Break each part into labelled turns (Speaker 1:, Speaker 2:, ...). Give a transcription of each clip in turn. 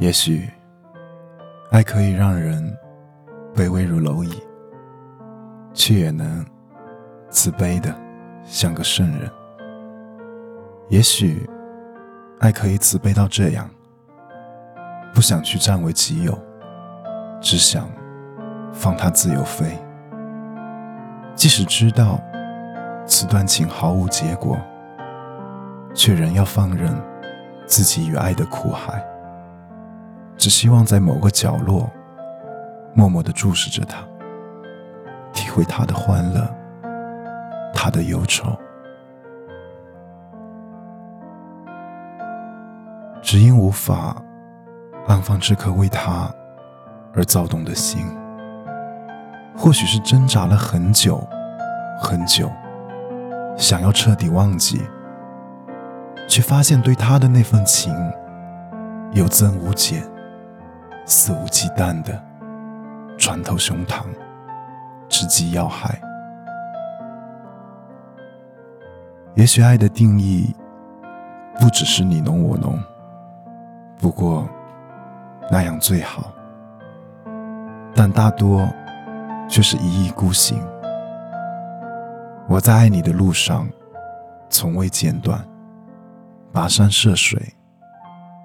Speaker 1: 也许，爱可以让人卑微如蝼蚁，却也能慈悲的像个圣人。也许，爱可以慈悲到这样，不想去占为己有，只想放他自由飞。即使知道此段情毫无结果，却仍要放任自己与爱的苦海。只希望在某个角落，默默地注视着他，体会他的欢乐，他的忧愁。只因无法安放这颗为他而躁动的心，或许是挣扎了很久很久，想要彻底忘记，却发现对他的那份情有增无减。肆无忌惮的穿透胸膛，直击要害。也许爱的定义不只是你侬我侬，不过那样最好。但大多却是一意孤行。我在爱你的路上从未间断，跋山涉水，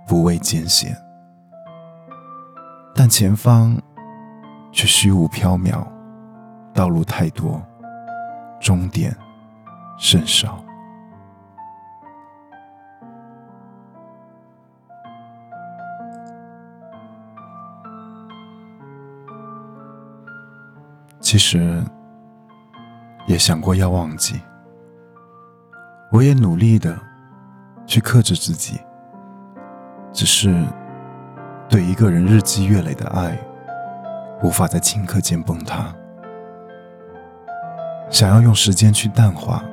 Speaker 1: 不畏艰险。但前方却虚无缥缈，道路太多，终点甚少。其实也想过要忘记，我也努力的去克制自己，只是。对一个人日积月累的爱，无法在顷刻间崩塌。想要用时间去淡化，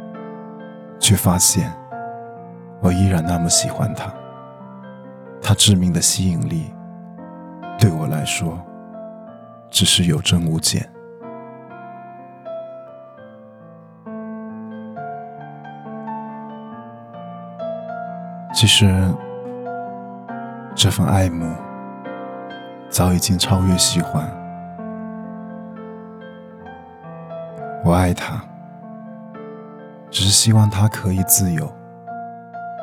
Speaker 1: 却发现我依然那么喜欢他。他致命的吸引力，对我来说，只是有增无减。其实，这份爱慕。早已经超越喜欢。我爱他，只是希望他可以自由，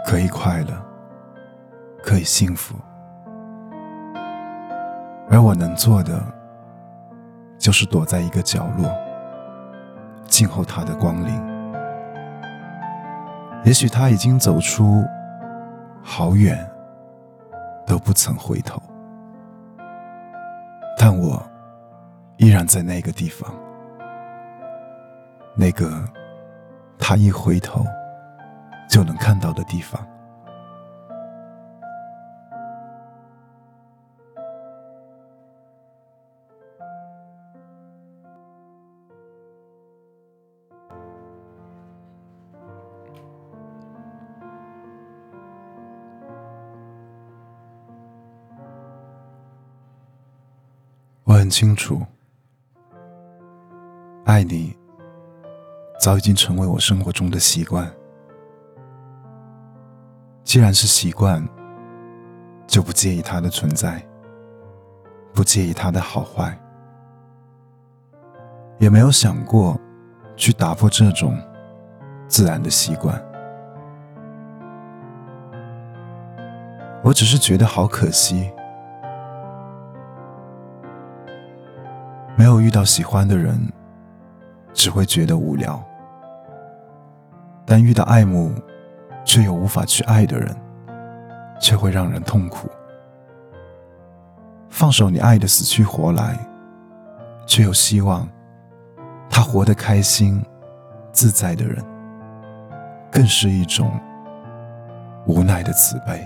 Speaker 1: 可以快乐，可以幸福。而我能做的，就是躲在一个角落，静候他的光临。也许他已经走出好远，都不曾回头。但我依然在那个地方，那个他一回头就能看到的地方。很清楚，爱你早已经成为我生活中的习惯。既然是习惯，就不介意它的存在，不介意它的好坏，也没有想过去打破这种自然的习惯。我只是觉得好可惜。没有遇到喜欢的人，只会觉得无聊；但遇到爱慕却又无法去爱的人，却会让人痛苦。放手你爱的死去活来，却又希望他活得开心、自在的人，更是一种无奈的慈悲。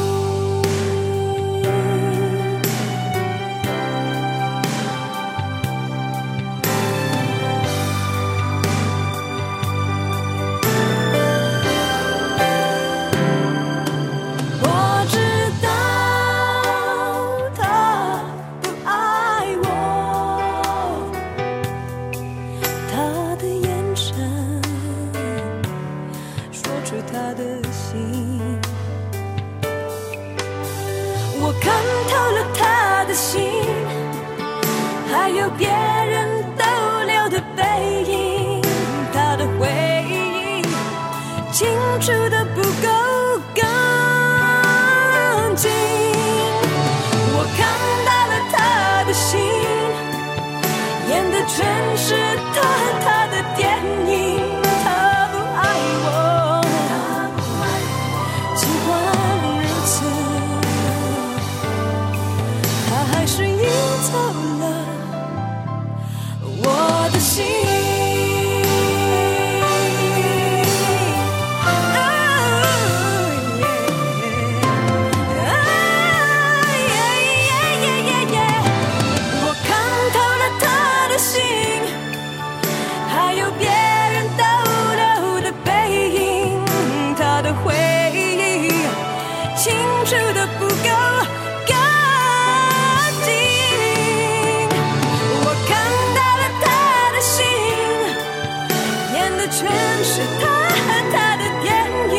Speaker 2: 全是他和他的电影。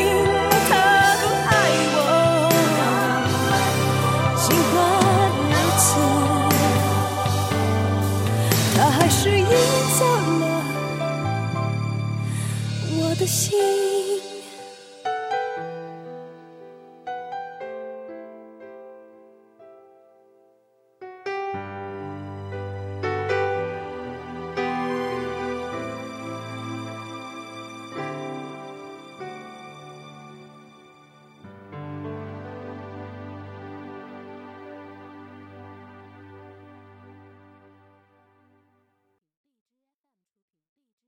Speaker 2: 他不爱我，尽管如此，他还是赢走了我的心。